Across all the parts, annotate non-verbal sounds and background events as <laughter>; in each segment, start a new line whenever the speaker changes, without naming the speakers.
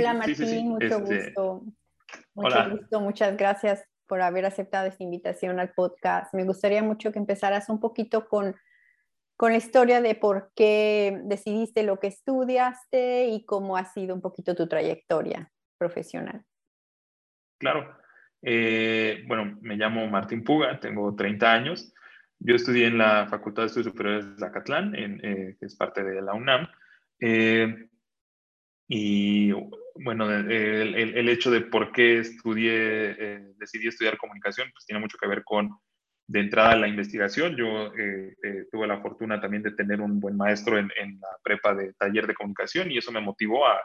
Hola Martín, mucho este, gusto. Mucho gusto, muchas gracias por haber aceptado esta invitación al podcast. Me gustaría mucho que empezaras un poquito con, con la historia de por qué decidiste lo que estudiaste y cómo ha sido un poquito tu trayectoria profesional.
Claro. Eh, bueno, me llamo Martín Puga, tengo 30 años. Yo estudié en la Facultad de Estudios Superiores de Zacatlán, en, eh, que es parte de la UNAM. Eh, y bueno, el, el, hecho de por qué estudié, eh, decidí estudiar comunicación, pues tiene mucho que ver con, de entrada, la investigación. Yo eh, eh, tuve la fortuna también de tener un buen maestro en, en, la prepa de taller de comunicación y eso me motivó a,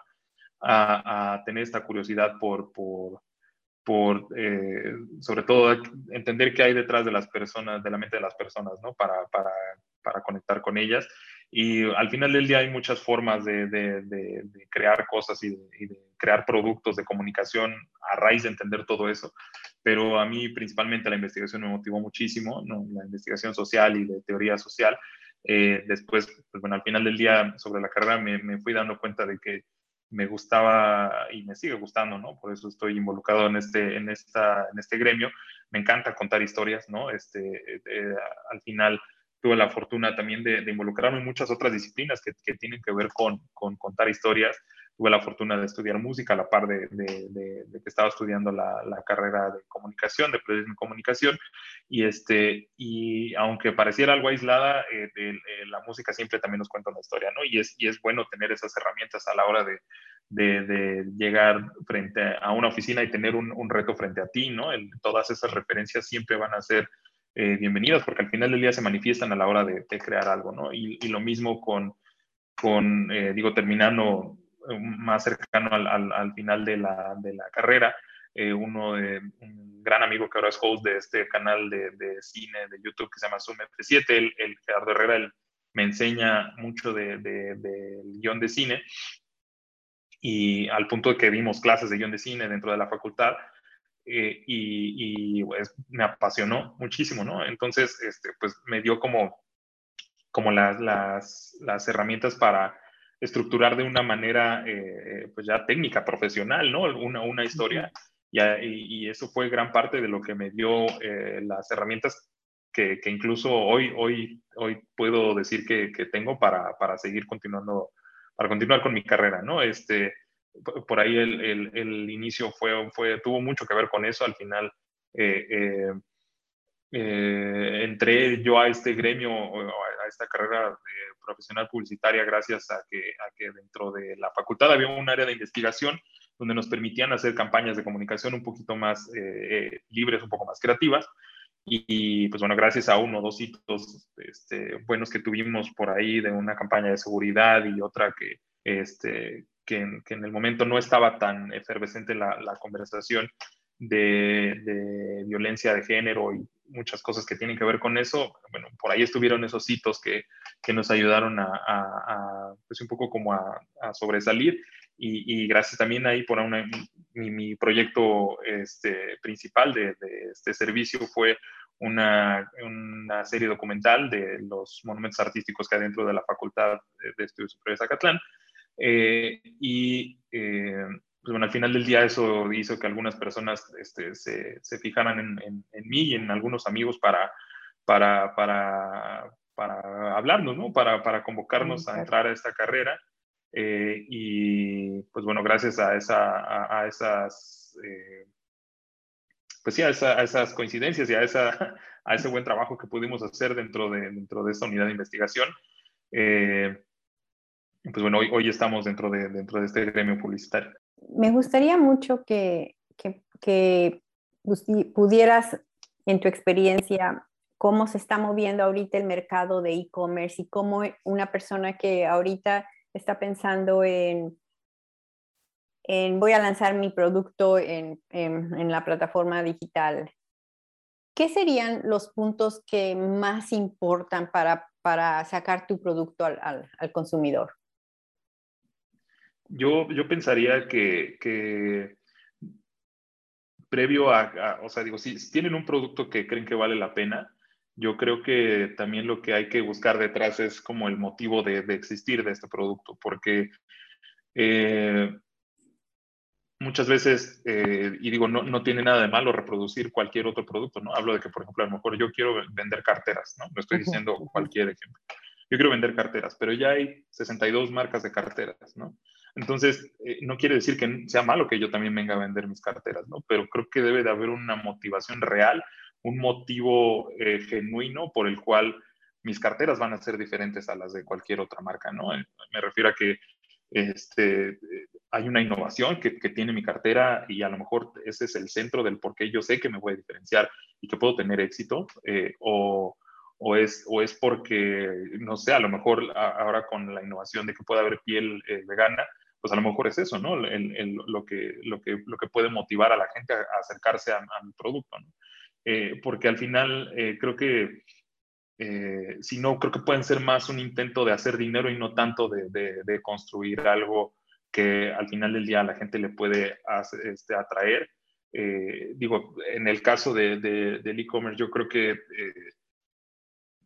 a, a tener esta curiosidad por, por, por sobre todo, entender qué hay detrás de las personas, de la mente de las personas, ¿no? Para, para, para conectar con ellas y al final del día hay muchas formas de, de, crear cosas y, de, crear productos de comunicación a raíz de entender todo eso. Pero a mí principalmente la investigación me motivó muchísimo, ¿no? la investigación social y de teoría social. Eh, después, pues bueno, al final del día sobre la carrera me, me, fui dando cuenta de que me gustaba y me sigue gustando, ¿no? Por eso estoy involucrado en este, en esta, en este gremio. Me encanta contar historias, ¿no? Este, eh, al final tuve la fortuna también de, involucrarme en muchas otras disciplinas que, tienen que ver con, contar historias. Tuve la fortuna de estudiar música a la par de, que estaba estudiando la, carrera de comunicación, de periodismo y comunicación. Y, este, y aunque pareciera algo aislada, eh, eh, la música siempre también nos cuenta una historia, ¿no? Y es, y es bueno tener esas herramientas a la hora de, llegar frente a una oficina y tener un, reto frente a ti, ¿no? todas esas referencias siempre van a ser eh, bienvenidas, porque al final del día se manifiestan a la hora de, crear algo, ¿no? Y, lo mismo con, con eh, digo, terminando eh, más cercano al, al, final de la, de la carrera, uno de un gran amigo que ahora es host de este canal de, de cine de YouTube que se llama Zoom F7, el, el Gerardo Herrera, él me enseña mucho del de, de, guion de cine y al punto de que vimos clases de guion de cine dentro de la facultad, eh, y, pues, me apasionó muchísimo, ¿no? Entonces, este, pues me dio como, como las, las, las herramientas para estructurar de una manera, eh, pues ya técnica, profesional, ¿no? Una, una historia. Y, y, eso fue gran parte de lo que me dio eh, las herramientas que, que, incluso hoy, hoy, hoy puedo decir que, que tengo para, para, seguir continuando, para continuar con mi carrera, ¿no? Este, por ahí el, el, inicio fue, fue, tuvo mucho que ver con eso. Al final eh, eh, eh, entré yo a este gremio, a esta carrera profesional publicitaria, gracias a que, a que dentro de la facultad había un área de investigación donde nos permitían hacer campañas de comunicación un poquito más libres, un poco más creativas. Y, pues bueno, gracias a uno o dos hitos este, buenos que tuvimos por ahí de una campaña de seguridad y otra que, este, que, en el momento no estaba tan efervescente la, la conversación de, de, violencia de género y muchas cosas que tienen que ver con eso. Bueno, por ahí estuvieron esos hitos que, que nos ayudaron a, a, pues un poco como a, sobresalir y, y, gracias también ahí por una, mi, mi, proyecto este, principal de, de, este servicio fue una, una, serie documental de los monumentos artísticos que hay dentro de la Facultad de Estudios Superiores de Zacatlán eh, y eh, pues bueno, al final del día eso hizo que algunas personas este, se, se, fijaran en, en, mí y en algunos amigos para, para, para, para hablarnos, ¿no? Para, para convocarnos a entrar a esta carrera. Eh, y pues bueno, gracias a, esa, a, esas, pues sí, a, a, esas coincidencias y a, esa, <laughs> a ese buen trabajo que pudimos hacer dentro de, dentro de esta unidad de investigación, eh, pues bueno, hoy, hoy estamos dentro de, dentro de este gremio publicitario.
Me gustaría mucho que, que, que pudieras, en tu experiencia, cómo se está moviendo ahorita el mercado de e-commerce y cómo una persona que ahorita está pensando en, en voy a lanzar mi producto en, en, la plataforma digital, ¿qué serían los puntos que más importan para, para sacar tu producto al, al consumidor?
Yo, yo pensaría que, que previo a, o sea, digo, si, tienen un producto que creen que vale la pena, yo creo que también lo que hay que buscar detrás es como el motivo de, de existir de este producto, porque eh, muchas veces, eh, y digo, no, no, tiene nada de malo reproducir cualquier otro producto, ¿no? Hablo de que, por ejemplo, a lo mejor yo quiero vender carteras, ¿no? No estoy diciendo cualquier ejemplo. Yo quiero vender carteras, pero ya hay 62 marcas de carteras, ¿no? Entonces, eh, no quiere decir que sea malo que yo también venga a vender mis carteras, ¿no? Pero creo que debe de haber una motivación real, un motivo eh, genuino por el cual mis carteras van a ser diferentes a las de cualquier otra marca, ¿no? Me refiero a que este, hay una innovación que, tiene mi cartera y a lo mejor ese es el centro del por qué yo sé que me voy a diferenciar y que puedo tener éxito, eh, o, o, es, o es porque, no sé, a lo mejor ahora con la innovación de que pueda haber piel eh, vegana, pues a lo mejor es eso, ¿no? lo, que, lo, que, lo que puede motivar a la gente a, acercarse a, mi producto, ¿no? Eh, porque al final creo que eh, si no, creo que pueden ser más un intento de hacer dinero y no tanto de, construir algo que al final del día a la gente le puede este, atraer. Eh, digo, en el caso de, del e-commerce, yo creo que, eh,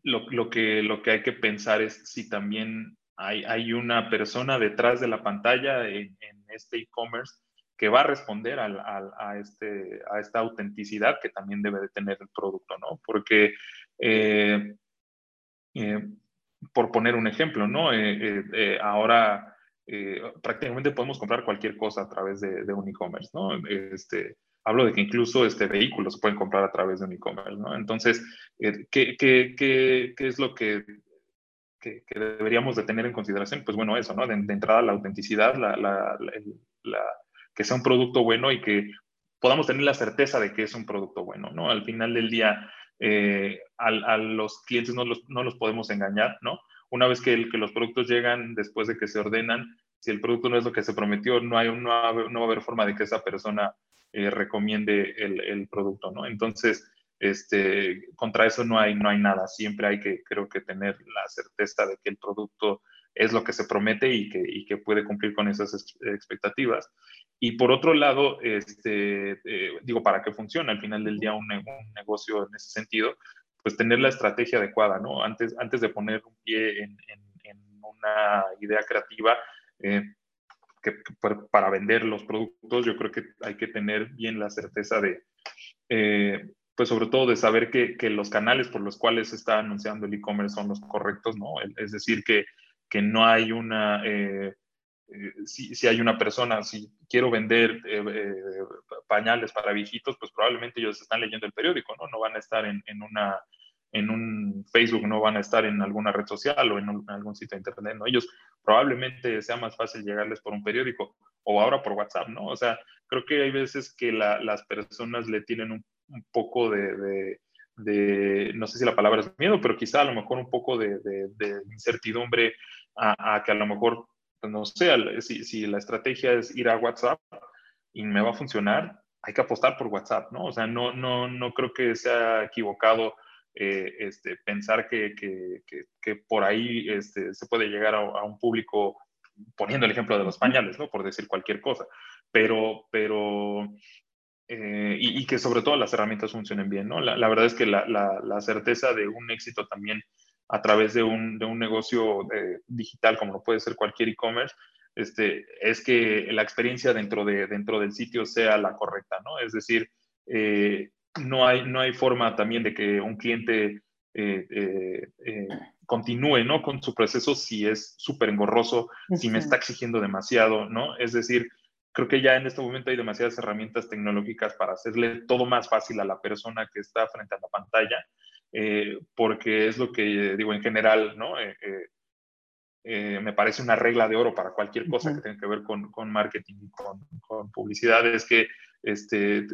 lo, que lo que hay que pensar es si también hay, una persona detrás de la pantalla en, este e-commerce que va a responder a, este, a esta autenticidad que también debe de tener el producto, ¿no? Porque eh, eh, por poner un ejemplo, ¿no? Eh, ahora prácticamente podemos comprar cualquier cosa a través de, un e-commerce, ¿no? Este, hablo de que incluso este, vehículos pueden comprar a través de un e-commerce, ¿no? Entonces, ¿qué, qué, qué, qué, es lo que, que, deberíamos de tener en consideración? Pues bueno, eso, ¿no? De, entrada, la autenticidad, la, que sea un producto bueno y que podamos tener la certeza de que es un producto bueno, ¿no? Al final del día, eh, a, los clientes no los, no los, podemos engañar, ¿no? Una vez que, que, los productos llegan después de que se ordenan, si el producto no es lo que se prometió, no, hay, no, va, a no va a haber forma de que esa persona eh, recomiende el, el, producto, ¿no? Entonces, este, contra eso no hay, no hay nada. Siempre hay que, creo que, tener la certeza de que el producto es lo que se promete y que, y que puede cumplir con esas expectativas. Y por otro lado, este, eh, digo, para que funcione al final del día un, negocio en ese sentido, pues tener la estrategia adecuada, ¿no? Antes, antes de poner un pie en, una idea creativa, eh, que, para vender los productos, yo creo que hay que tener bien la certeza de, eh, pues sobre todo de saber que, que, los canales por los cuales se está anunciando el e-commerce son los correctos, ¿no? Es decir, que, que no hay una, eh, eh, si, si, hay una persona, si quiero vender eh, pañales para viejitos, pues probablemente ellos están leyendo el periódico, ¿no? No van a estar en, en una en un Facebook, no van a estar en alguna red social o en, algún sitio de internet, ¿no? Ellos probablemente sea más fácil llegarles por un periódico o ahora por WhatsApp, ¿no? O sea, creo que hay veces que las personas le tienen un, un poco de, de, no sé si la palabra es miedo, pero quizá a lo mejor un poco de, de incertidumbre a, que a lo mejor, pues, no sé, si, si, la estrategia es ir a WhatsApp y me va a funcionar, hay que apostar por WhatsApp, ¿no? O sea, no, no, no creo que sea equivocado eh, este, pensar que, que, que, por ahí este, se puede llegar a, un público, poniendo el ejemplo de los pañales, ¿no? Por decir cualquier cosa, pero, pero y, que sobre todo las herramientas funcionen bien, ¿no? La, la verdad es que la, la, la, certeza de un éxito también a través de un, de un negocio eh, digital, como lo puede ser cualquier e-commerce, este, es que la experiencia dentro, de, dentro del sitio sea la correcta, ¿no? Es decir, eh, no, hay, no hay forma también de que un cliente eh, continúe, ¿no? Con su proceso si es súper engorroso, si me está exigiendo demasiado, ¿no? Es decir, creo que ya en este momento hay demasiadas herramientas tecnológicas para hacerle todo más fácil a la persona que está frente a la pantalla eh, porque es lo que digo en general, ¿no? Eh, eh, me parece una regla de oro para cualquier cosa que tenga que ver con, con marketing y con, con, publicidad, es que este,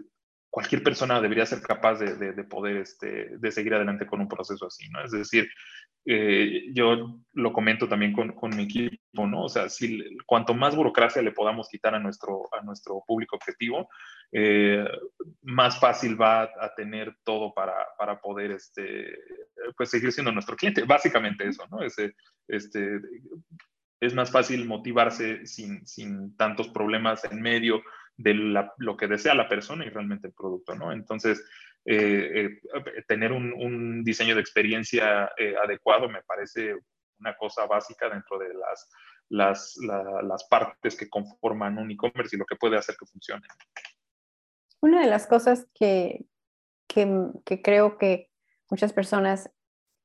cualquier persona debería ser capaz de, de, poder este, de seguir adelante con un proceso así, ¿no? Es decir, eh, yo lo comento también con, con, mi equipo, ¿no? O sea, cuanto más burocracia le podamos quitar a nuestro, a nuestro público objetivo, eh, más fácil va a tener todo para, para, poder este, pues seguir siendo nuestro cliente. Básicamente eso, ¿no? Ese, este, es más fácil motivarse sin, sin tantos problemas en medio de lo que desea la persona y realmente el producto, ¿no? Entonces, eh, eh, tener un, diseño de experiencia adecuado me parece una cosa básica dentro de las las, las partes que conforman un e-commerce y lo que puede hacer que funcione.
Una de las cosas que, que, que creo que muchas personas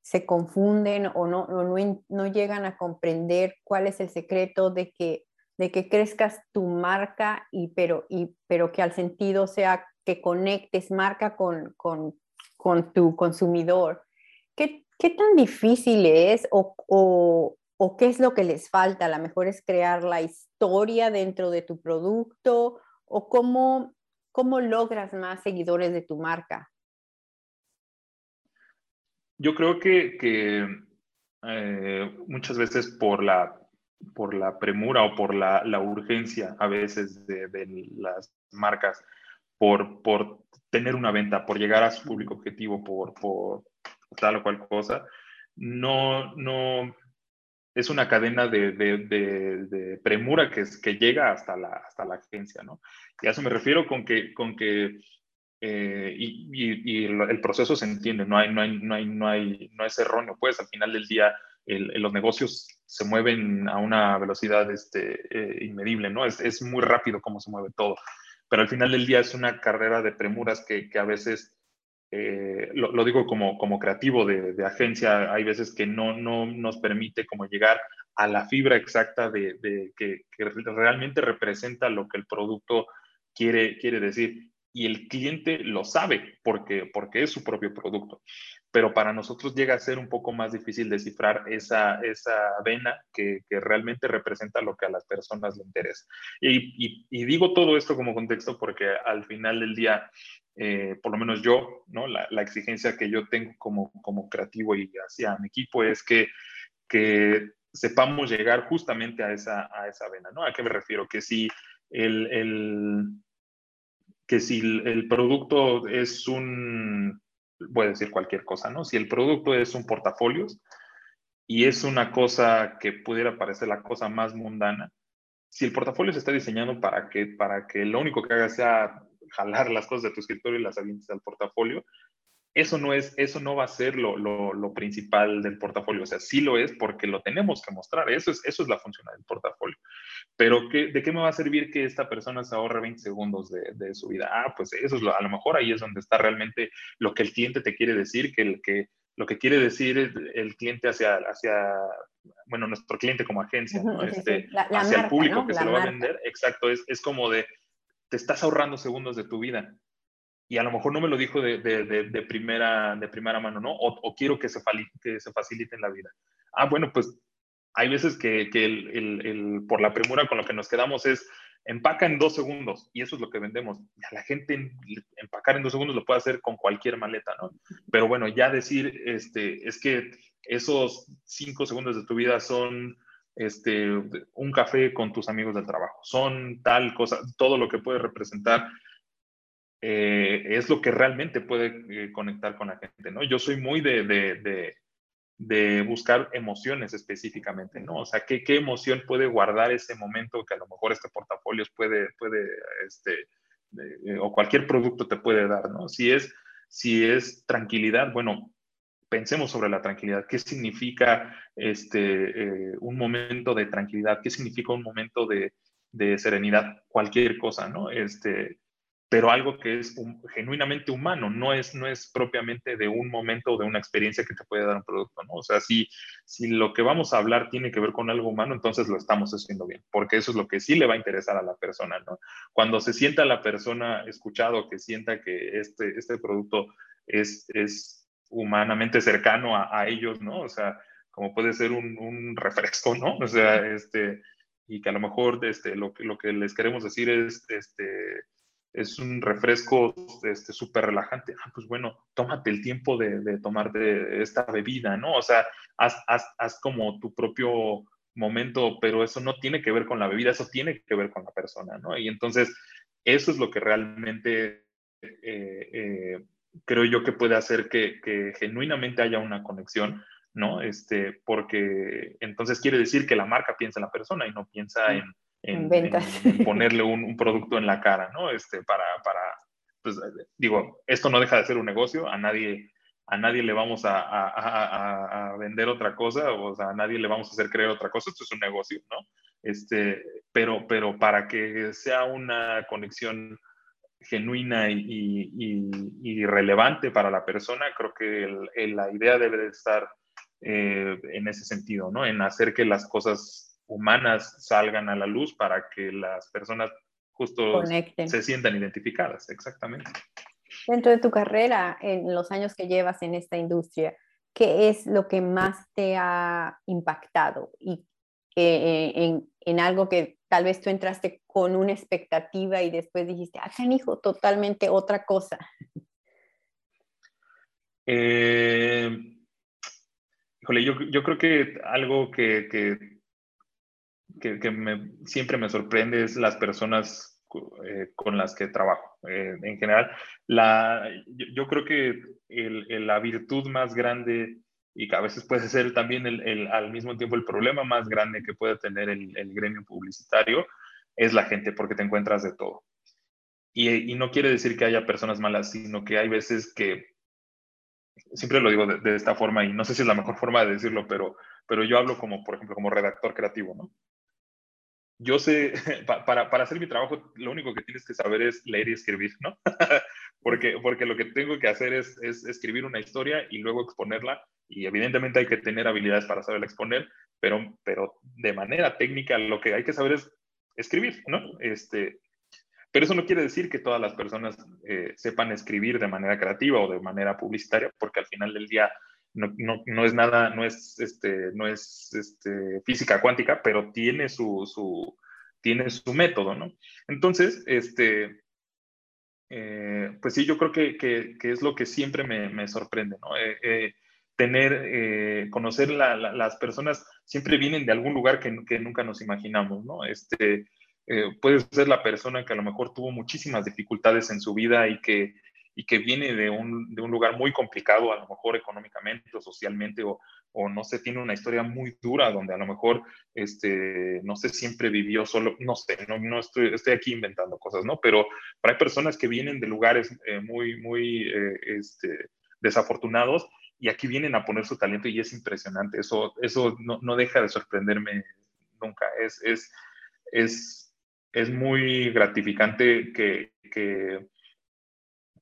se confunden o no, no, no, llegan a comprender cuál es el secreto de que, de que crezcas tu marca, y, pero, y, pero que al sentido sea que conectes marca con, con, con tu consumidor. ¿Qué, ¿Qué, tan difícil es o, o, qué es lo que les falta? A lo mejor es crear la historia dentro de tu producto o cómo, cómo logras más seguidores de tu marca.
Yo creo que, eh, muchas veces por la, por la premura o por la, urgencia a veces de, las marcas, por, por tener una venta, por llegar a su público objetivo, por, por tal o cual cosa, no, no es una cadena de, premura que, que llega hasta la, hasta la agencia, ¿no? Y a eso me refiero con que, con que eh, y, el proceso se entiende, no, hay, no, hay, no, hay, no, hay, no es erróneo, pues al final del día los negocios se mueven a una velocidad este, eh, inmedible, ¿no? Es, es, muy rápido como se mueve todo, pero al final del día es una carrera de premuras que, que a veces, eh, lo, digo como, como creativo de, de, agencia, hay veces que no, no nos permite como llegar a la fibra exacta de, de que, realmente representa lo que el producto quiere, quiere decir y el cliente lo sabe porque, porque es su propio producto. Pero para nosotros llega a ser un poco más difícil descifrar esa, esa vena que, que realmente representa lo que a las personas le interesa. Y, digo todo esto como contexto porque al final del día, eh, por lo menos yo, ¿no? La, exigencia que yo tengo como, como creativo y hacia mi equipo es que, que sepamos llegar justamente a esa, a esa vena, ¿no? ¿A qué me refiero? Que si el, el que si el producto es un, voy a decir cualquier cosa, ¿no? Si el producto es un portafolios y es una cosa que pudiera parecer la cosa más mundana, si el portafolio se está diseñando para que, para que lo único que haga sea jalar las cosas de tu escritorio y las avientes al portafolio, eso no, es, eso no va a ser lo, lo, principal del portafolio. O sea, sí lo es porque lo tenemos que mostrar. Eso es, eso es la función del portafolio. Pero ¿qué, ¿de qué me va a servir que esta persona se ahorre 20 segundos de, de su vida? Ah, pues eso es lo, a lo mejor ahí es donde está realmente lo que el cliente te quiere decir, que, el, que lo que quiere decir el cliente hacia, hacia bueno, nuestro cliente como agencia, este, hacia el público que se lo va a vender. Exacto, es, es como de, te estás ahorrando segundos de tu vida y a lo mejor no me lo dijo de, primera, de primera mano, ¿no? O, quiero que se, que facilite la vida. Ah, bueno, pues hay veces que, que el, por la premura con lo que nos quedamos es empaca en dos segundos y eso es lo que vendemos. A la gente empacar en dos segundos lo puede hacer con cualquier maleta, ¿no? Pero bueno, ya decir, este, es que esos cinco segundos de tu vida son este, un café con tus amigos del trabajo, son tal cosa, todo lo que puede representar eh, es lo que realmente puede eh, conectar con la gente, ¿no? Yo soy muy de, de, de, buscar emociones específicamente, ¿no? O sea, ¿qué, ¿qué, emoción puede guardar ese momento que a lo mejor este portafolio puede, puede este, eh, o cualquier producto te puede dar, ¿no? Si es, si es tranquilidad, bueno, pensemos sobre la tranquilidad. ¿Qué significa este, un momento de tranquilidad? ¿Qué significa un momento de, de serenidad? Cualquier cosa, ¿no? Este, pero algo que es genuinamente humano, no es, no es propiamente de un momento o de una experiencia que te puede dar un producto, ¿no? O sea, si, si lo que vamos a hablar tiene que ver con algo humano, entonces lo estamos haciendo bien, porque eso es lo que sí le va a interesar a la persona, ¿no? Cuando se sienta la persona escuchado, que sienta que este, este producto es, es humanamente cercano a, ellos, ¿no? O sea, como puede ser un, un refresco, ¿no? O sea, este, y que a lo mejor este, lo, lo que les queremos decir es, este, es un refresco este, súper relajante. Ah, pues bueno, tómate el tiempo de, de tomarte esta bebida, ¿no? O sea, haz, haz, haz, como tu propio momento, pero eso no tiene que ver con la bebida, eso tiene que ver con la persona, ¿no? Y entonces, eso es lo que realmente eh, eh, creo yo que puede hacer que, que, genuinamente haya una conexión, ¿no? Este, porque entonces quiere decir que la marca piensa en la persona y no piensa en en, ponerle un, producto en la cara, ¿no? Este, para, para, pues digo, esto no deja de ser un negocio, a nadie, a nadie le vamos a, vender otra cosa, o sea, a nadie le vamos a hacer creer otra cosa, esto es un negocio, ¿no? Este, pero, pero para que sea una conexión genuina y, relevante para la persona, creo que la idea debe de estar eh, en ese sentido, ¿no? En hacer que las cosas humanas salgan a la luz para que las personas justo se sientan identificadas, exactamente.
Dentro de tu carrera, en los años que llevas en esta industria, ¿qué es lo que más te ha impactado y en, en, algo que tal vez tú entraste con una expectativa y después dijiste, ah, hijo, totalmente otra cosa?
Eh, híjole, yo, yo, creo que algo que, que, que, me, siempre me sorprende es las personas eh, con las que trabajo. Eh, en general, la, yo, creo que el, la virtud más grande y que a veces puede ser también el, al mismo tiempo el problema más grande que puede tener el, gremio publicitario es la gente, porque te encuentras de todo. Y, y, no quiere decir que haya personas malas, sino que hay veces que, siempre lo digo de, de, esta forma, y no sé si es la mejor forma de decirlo, pero, pero yo hablo como, por ejemplo, como redactor creativo, ¿no? Yo sé, <laughs> para, para, hacer mi trabajo, lo único que tienes que saber es leer y escribir, ¿no? <laughs> porque, porque lo que tengo que hacer es, es, escribir una historia y luego exponerla. Y evidentemente hay que tener habilidades para saberla exponer, pero, pero de manera técnica lo que hay que saber es escribir, ¿no? Este, pero eso no quiere decir que todas las personas eh, sepan escribir de manera creativa o de manera publicitaria, porque al final del día no, no, no, es nada, no es, este, no es este, física cuántica, pero tiene su, su, tiene su método, ¿no? Entonces, este, eh, pues sí, yo creo que, que, que, es lo que siempre me, me sorprende, ¿no? Eh, eh, tener, conocer la, las personas siempre vienen de algún lugar que, que nunca nos imaginamos, ¿no? Este, puede ser la persona que a lo mejor tuvo muchísimas dificultades en su vida y que y que viene de un, de un, lugar muy complicado, a lo mejor económicamente o socialmente, o, o, no sé, tiene una historia muy dura donde a lo mejor, este, no sé, siempre vivió solo, no sé, no, no estoy, estoy, aquí inventando cosas, ¿no? Pero, hay personas que vienen de lugares eh, muy, muy eh, este, desafortunados y aquí vienen a poner su talento y es impresionante. Eso, eso no, no deja de sorprenderme nunca. Es, es, es, es muy gratificante que, que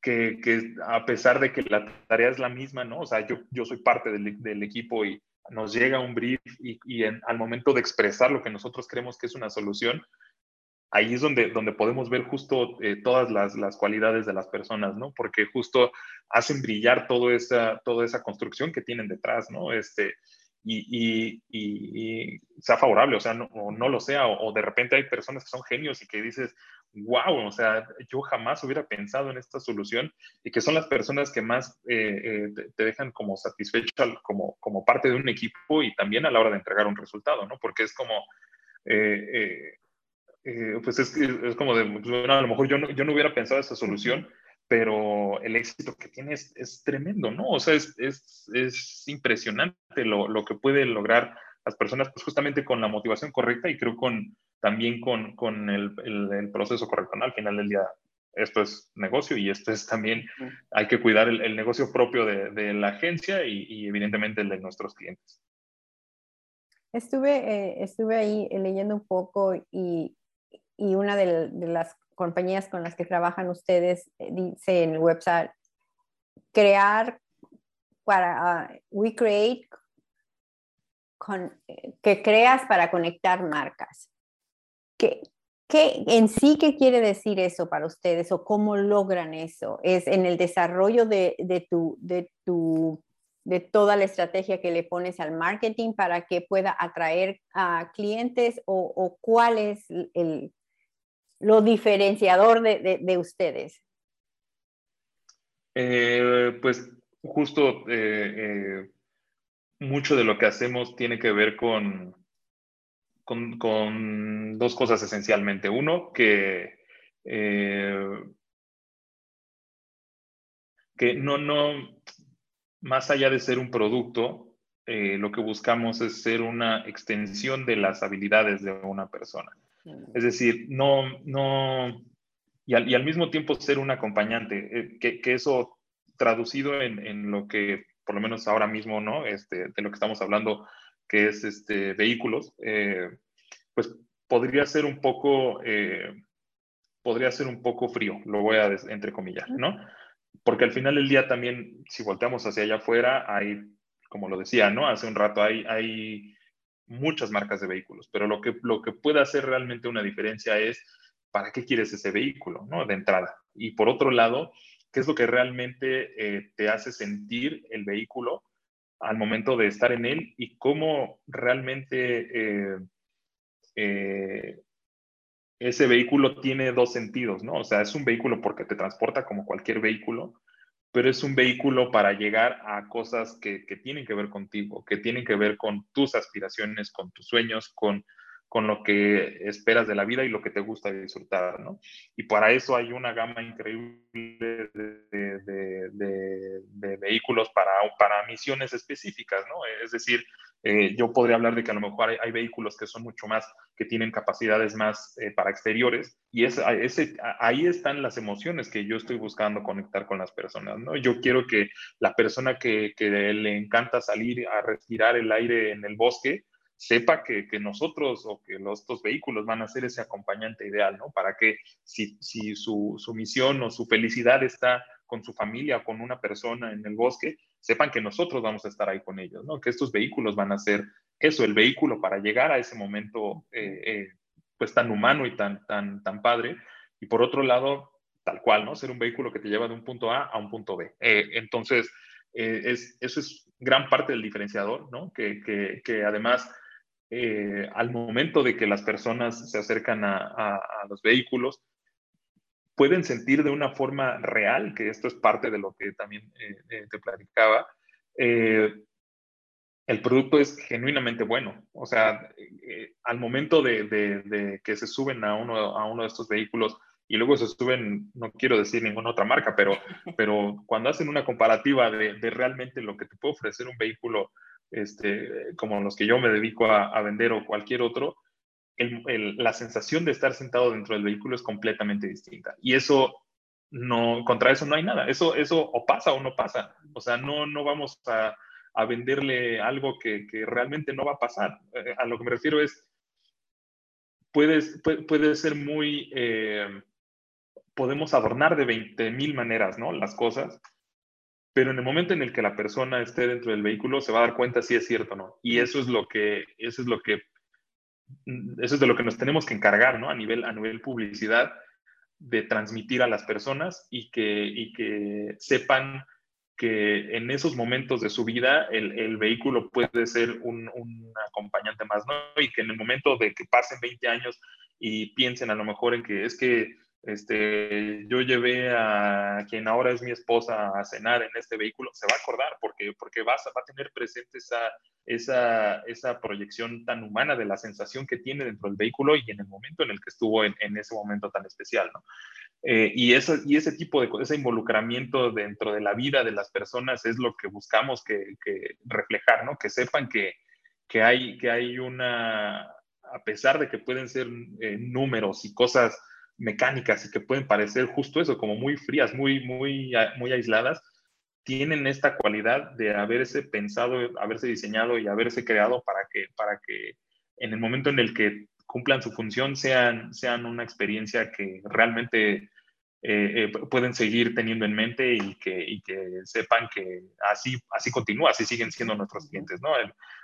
que, a pesar de que la tarea es la misma, ¿no? O sea, yo, yo soy parte del, del equipo y nos llega un brief y, y al momento de expresar lo que nosotros creemos que es una solución, ahí es donde, donde podemos ver justo eh, todas las, las, cualidades de las personas, ¿no? Porque justo hacen brillar toda esa, toda esa construcción que tienen detrás, ¿no? Este, y, y, sea favorable, o sea, no, o no lo sea, o, de repente hay personas que son genios y que dices, wow, o sea, yo jamás hubiera pensado en esta solución y que son las personas que más eh, eh, te, dejan como satisfecho como, como parte de un equipo y también a la hora de entregar un resultado, ¿no? Porque es como, eh, pues es, es, como de, bueno, a lo mejor yo no, yo no hubiera pensado esa solución, pero el éxito que tiene es, es tremendo, ¿no? O sea, es, es, es impresionante lo, lo, que puede lograr las personas, pues justamente con la motivación correcta y creo con, también con, con el, el, proceso correcto, ¿no? Al final del día, esto es negocio y esto es también, hay que cuidar el, el negocio propio de, de, la agencia y, y, evidentemente el de nuestros clientes.
Estuve, eh, estuve ahí leyendo un poco y, y una de, de las compañías con las que trabajan ustedes, eh, dice en el website, crear para, uh, we create, con, que creas para conectar marcas. ¿Qué, ¿Qué, en sí qué quiere decir eso para ustedes o cómo logran eso? ¿Es en el desarrollo de, de, tu, de, tu, de toda la estrategia que le pones al marketing para que pueda atraer a clientes o cuál es el, lo diferenciador de, de, ustedes?
Eh, pues justo eh, eh, mucho de lo que hacemos tiene que ver con, con, con dos cosas esencialmente. Uno, que, que no, no, más allá de ser un producto, lo que buscamos es ser una extensión de las habilidades de una persona. Es decir, no, no, y al, y al, mismo tiempo ser un acompañante, eh, que, que, eso traducido en, lo que, por lo menos ahora mismo, ¿no? Este, de lo que estamos hablando, que es este, vehículos, eh, pues podría ser un poco, eh, podría ser un poco frío, lo voy a entrecomillar, ¿no? Porque al final del día también, si volteamos hacia allá afuera, hay, como lo decía, ¿no? Hace un rato hay, hay muchas marcas de vehículos, pero lo que, lo que puede hacer realmente una diferencia es para qué quieres ese vehículo, ¿no? De entrada. Y por otro lado, qué es lo que realmente eh, te hace sentir el vehículo al momento de estar en él y cómo realmente eh, eh, ese vehículo tiene dos sentidos, ¿no? O sea, es un vehículo porque te transporta como cualquier vehículo, pero es un vehículo para llegar a cosas que, que tienen que ver contigo, que tienen que ver con tus aspiraciones, con tus sueños, con con lo que esperas de la vida y lo que te gusta disfrutar, ¿no? Y para eso hay una gama increíble de, de, vehículos para, para misiones específicas, ¿no? Es decir, eh, yo podría hablar de que a lo mejor hay, vehículos que son mucho más, que tienen capacidades más eh, para exteriores y es, ahí están las emociones que yo estoy buscando conectar con las personas, ¿no? Yo quiero que la persona que, que le encanta salir a respirar el aire en el bosque, sepa que, nosotros o que los, estos vehículos van a ser ese acompañante ideal, ¿no? Para que si, si su, su, misión o su felicidad está con su familia con una persona en el bosque, sepan que nosotros vamos a estar ahí con ellos, ¿no? Que estos vehículos van a ser eso, el vehículo para llegar a ese momento eh, eh, pues tan humano y tan, tan, tan padre. Y por otro lado, tal cual, ¿no? Ser un vehículo que te lleva de un punto A a un punto B. Eh, entonces, es, eso es gran parte del diferenciador, ¿no? Que, que, que además al momento de que las personas se acercan a, los vehículos, pueden sentir de una forma real, que esto es parte de lo que también eh, eh, te platicaba, el producto es genuinamente bueno. O sea, al momento de, que se suben a uno, a uno de estos vehículos y luego se suben, no quiero decir ninguna otra marca, pero, <laughs> pero cuando hacen una comparativa de, realmente lo que te puede ofrecer un vehículo este, como los que yo me dedico a, vender o cualquier otro, la sensación de estar sentado dentro del vehículo es completamente distinta. Y eso no, contra eso no hay nada. Eso, eso o pasa o no pasa. O sea, no, no vamos a, venderle algo que, realmente no va a pasar. Eh, a lo que me refiero es, puedes, puede, ser muy, eh, podemos adornar de 20 mil maneras, ¿no? Las cosas, pero en el momento en el que la persona esté dentro del vehículo se va a dar cuenta si es cierto o no. Y eso es lo que, eso es lo que, eso es de lo que nos tenemos que encargar, ¿no? A nivel, a nivel publicidad, de transmitir a las personas y que, y que sepan que en esos momentos de su vida el, el vehículo puede ser un, un, acompañante más, ¿no? Y que en el momento de que pasen 20 años y piensen a lo mejor en que es que este, yo llevé a quien ahora es mi esposa a cenar en este vehículo, se va a acordar porque, porque va, va a tener presente esa, esa, esa proyección tan humana de la sensación que tiene dentro del vehículo y en el momento en el que estuvo en, en ese momento tan especial, ¿no? Eh, y, eso, y ese tipo de ese involucramiento dentro de la vida de las personas es lo que buscamos que, que reflejar, ¿no? Que sepan que, que, hay, que hay una, a pesar de que pueden ser eh, números y cosas mecánicas y que pueden parecer justo eso, como muy frías, muy, muy, muy aisladas, tienen esta cualidad de haberse pensado, haberse diseñado y haberse creado para que, para que en el momento en el que cumplan su función sean, sean una experiencia que realmente eh, eh, pueden seguir teniendo en mente y que, y que, sepan que así, así continúa, así siguen siendo nuestros clientes, ¿no?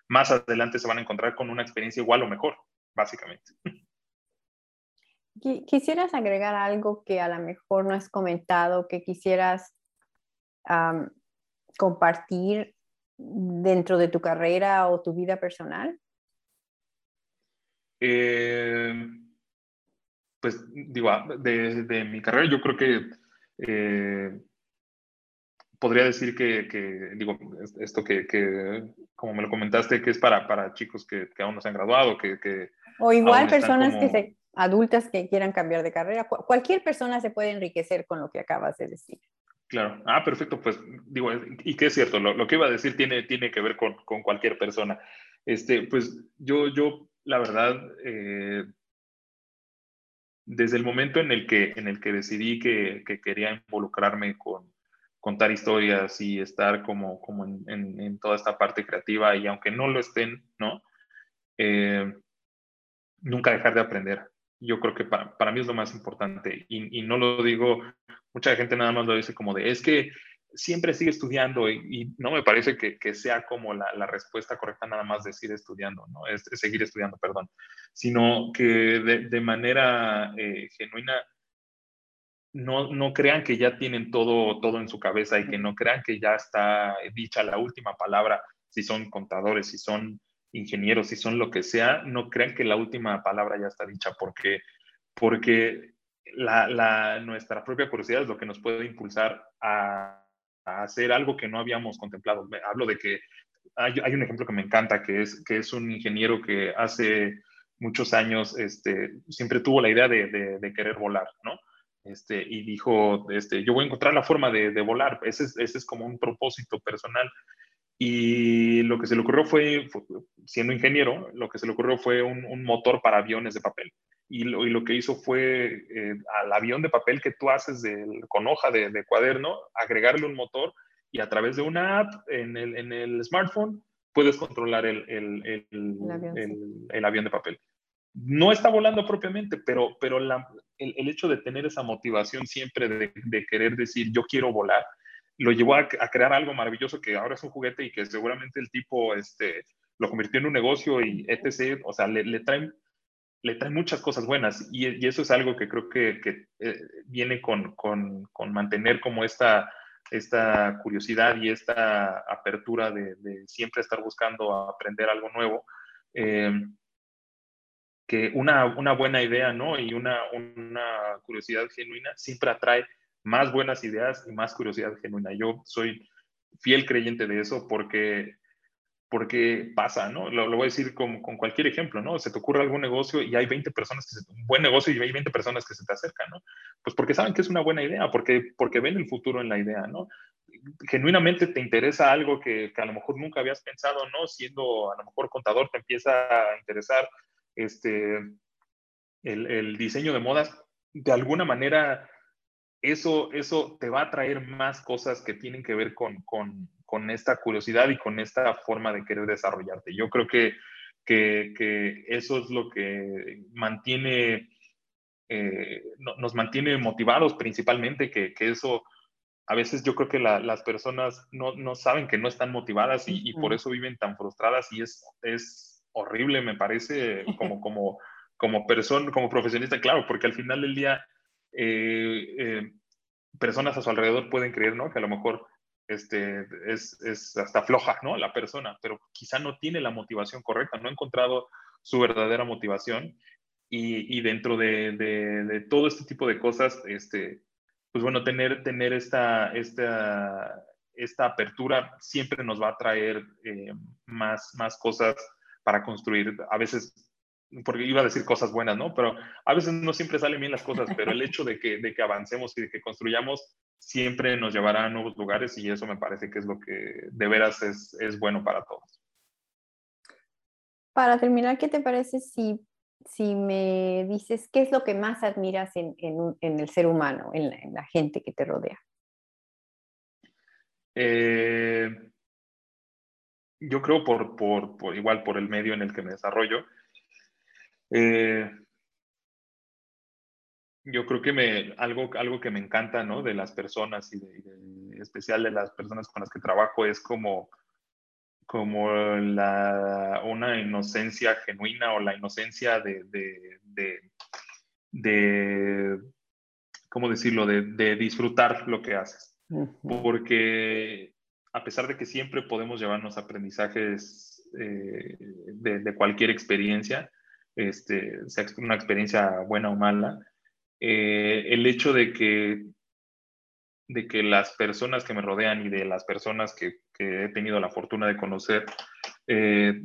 más adelante se van a encontrar con una experiencia igual o mejor, básicamente.
¿Quisieras agregar algo que a lo mejor no has comentado, que quisieras compartir dentro de tu carrera o tu vida personal?
Eh, pues digo, ah, de, mi carrera yo creo que eh, podría decir que, digo, esto que, como me lo comentaste, que es para, para chicos que, aún no se han graduado, que...
o igual personas que se adultas que quieran cambiar de carrera. Cualquier persona se puede enriquecer con lo que acabas de decir.
Claro, ah, perfecto, pues digo, y que es cierto, lo, que iba a decir tiene, tiene que ver con, con, cualquier persona. Este, pues yo, yo, la verdad, eh, desde el momento en el que, en el que decidí que, que quería involucrarme con, contar historias y estar como, como en, toda esta parte creativa y aunque no lo estén, ¿no? Eh, nunca dejar de aprender. Yo creo que para, para mí es lo más importante y, y, no lo digo, mucha gente nada más lo dice como de, es que siempre sigue estudiando y, no me parece que, que sea como la, la, respuesta correcta nada más decir estudiando, ¿no? Es, seguir estudiando, perdón, sino que de, de manera eh, genuina no, no crean que ya tienen todo, todo en su cabeza y que no crean que ya está dicha la última palabra, si son contadores, si son ingenieros, si son lo que sea, no crean que la última palabra ya está dicha, porque, porque la, nuestra propia curiosidad es lo que nos puede impulsar a, hacer algo que no habíamos contemplado. Hablo de que hay, un ejemplo que me encanta, que es, que es un ingeniero que hace muchos años este, siempre tuvo la idea de, de querer volar, ¿no? este, y dijo, este, yo voy a encontrar la forma de, volar, ese es, ese es, como un propósito personal. Y lo que se le ocurrió fue, siendo ingeniero, lo que se le ocurrió fue un, motor para aviones de papel. Y lo, y lo que hizo fue eh, al avión de papel que tú haces con hoja de, cuaderno, agregarle un motor y a través de una app en el, en el smartphone puedes controlar el, el, el avión de papel no está volando propiamente, pero, pero el, hecho de tener esa motivación siempre de, querer decir yo quiero volar, lo llevó a, crear algo maravilloso que ahora es un juguete y que seguramente el tipo este, lo convirtió en un negocio y etc. O sea, le, le traen le traen muchas cosas buenas y, eso es algo que creo que, eh, viene con, mantener como esta, esta curiosidad y esta apertura de, siempre estar buscando aprender algo nuevo. Eh, que una, una buena idea, ¿no? Y una, una curiosidad genuina siempre atrae más buenas ideas y más curiosidad genuina. Yo soy fiel creyente de eso porque, porque pasa, ¿no? Lo, voy a decir con, con, cualquier ejemplo, ¿no? Se te ocurre algún negocio y hay 20 personas que se, un buen negocio y hay 20 personas que se te acercan, ¿no? Pues porque saben que es una buena idea, porque, porque ven el futuro en la idea, ¿no? Genuinamente te interesa algo que, que a lo mejor nunca habías pensado, ¿no? Siendo a lo mejor contador te empieza a interesar este, el, diseño de modas, de alguna manera eso, eso te va a traer más cosas que tienen que ver con, con, con esta curiosidad y con esta forma de querer desarrollarte. Yo creo que, que, que eso es lo que mantiene, eh, nos mantiene motivados principalmente, que, que, eso a veces yo creo que las personas no, no, saben que no están motivadas y, y, por eso viven tan frustradas y es, es horrible, me parece, como, como, como persona, como profesionista, claro, porque al final del día, eh, personas a su alrededor pueden creer, ¿no? Que a lo mejor este, es, es, hasta floja, ¿no? La persona, pero quizá no tiene la motivación correcta, no ha encontrado su verdadera motivación y, y dentro de, de, todo este tipo de cosas, este, pues bueno, tener, tener esta, esta, esta apertura siempre nos va a traer eh, más, más cosas para construir. A veces, porque iba a decir cosas buenas, ¿no? Pero a veces no siempre salen bien las cosas, pero el hecho de que, de que avancemos y de que construyamos siempre nos llevará a nuevos lugares y eso me parece que es lo que de veras es, es bueno para todos.
Para terminar, ¿qué te parece si, si me dices qué es lo que más admiras en, en, en el ser humano, en la, en la, gente que te rodea?
Eh, yo creo por, por, igual por el medio en el que me desarrollo, eh, yo creo que me, algo, algo que me encanta ¿no? de las personas y, de, especial de las personas con las que trabajo es como, como la, una inocencia genuina o la inocencia de, de, de, de ¿cómo decirlo?, de, disfrutar lo que haces. Porque a pesar de que siempre podemos llevarnos aprendizajes eh, de, cualquier experiencia, este, sea una experiencia buena o mala, eh, el hecho de que, de que las personas que me rodean y de las personas que, he tenido la fortuna de conocer eh,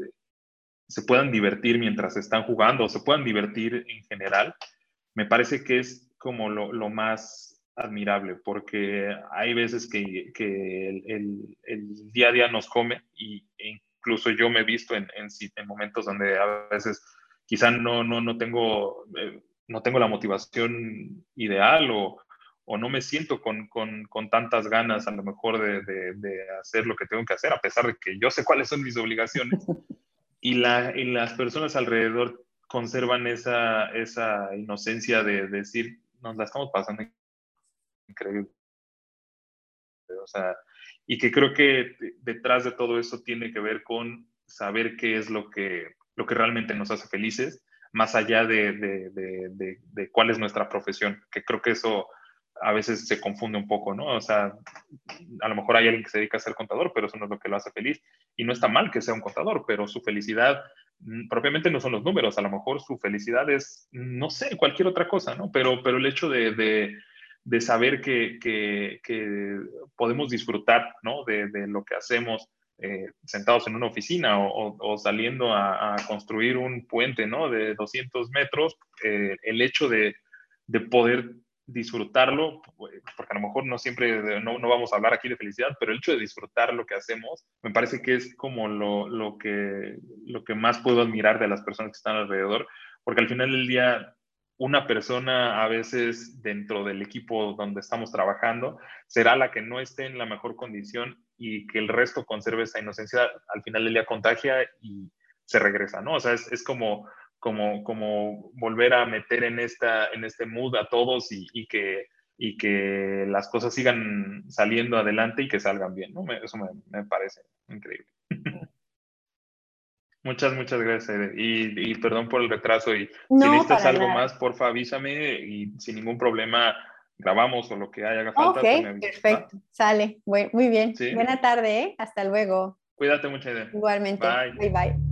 se puedan divertir mientras están jugando o se puedan divertir en general, me parece que es como lo, lo más admirable porque hay veces que, que el, el, día a día nos come y e incluso yo me he visto en, en, en momentos donde a veces quizá no, no, no, tengo, eh, no tengo la motivación ideal o, o no me siento con, con, con tantas ganas a lo mejor de, de, de, hacer lo que tengo que hacer, a pesar de que yo sé cuáles son mis obligaciones. <laughs> Y, la, y las personas alrededor conservan esa, esa inocencia de, decir, nos la estamos pasando increíble. O sea, y que creo que detrás de todo eso tiene que ver con saber qué es lo que, lo que realmente nos hace felices, más allá de, de, de, cuál es nuestra profesión, que creo que eso a veces se confunde un poco, ¿no? O sea, a lo mejor hay alguien que se dedica a ser contador, pero eso no es lo que lo hace feliz. Y no está mal que sea un contador, pero su felicidad mm, propiamente no son los números, a lo mejor su felicidad es, no sé, cualquier otra cosa, ¿no? Pero, pero el hecho de, de, saber que, que, que, podemos disfrutar, ¿no? De, de lo que hacemos eh, sentados en una oficina o, saliendo a, construir un puente, ¿no? De 200 metros, eh, el hecho de, de poder disfrutarlo, porque a lo mejor no siempre, no, no, vamos a hablar aquí de felicidad, pero el hecho de disfrutar lo que hacemos, me parece que es como lo, lo, que, lo que más puedo admirar de las personas que están alrededor, porque al final del día, una persona a veces dentro del equipo donde estamos trabajando será la que no esté en la mejor condición y que el resto conserve esa inocencia, al final del día contagia y se regresa, ¿no? O sea, es, es como como, como volver a meter en, esta, en este mood a todos y, y, que, y que las cosas sigan saliendo adelante y que salgan bien, ¿no? Eso me, me parece increíble. <laughs> muchas, muchas gracias, y, y, perdón por el retraso. Y si necesitas algo más, porfa, avísame y sin ningún problema grabamos o lo que haya falta.
Ok, perfecto, sale. Muy, muy bien. Buena tarde, ¿eh? Hasta luego.
Cuídate mucho, Eden.
Igualmente. bye. bye.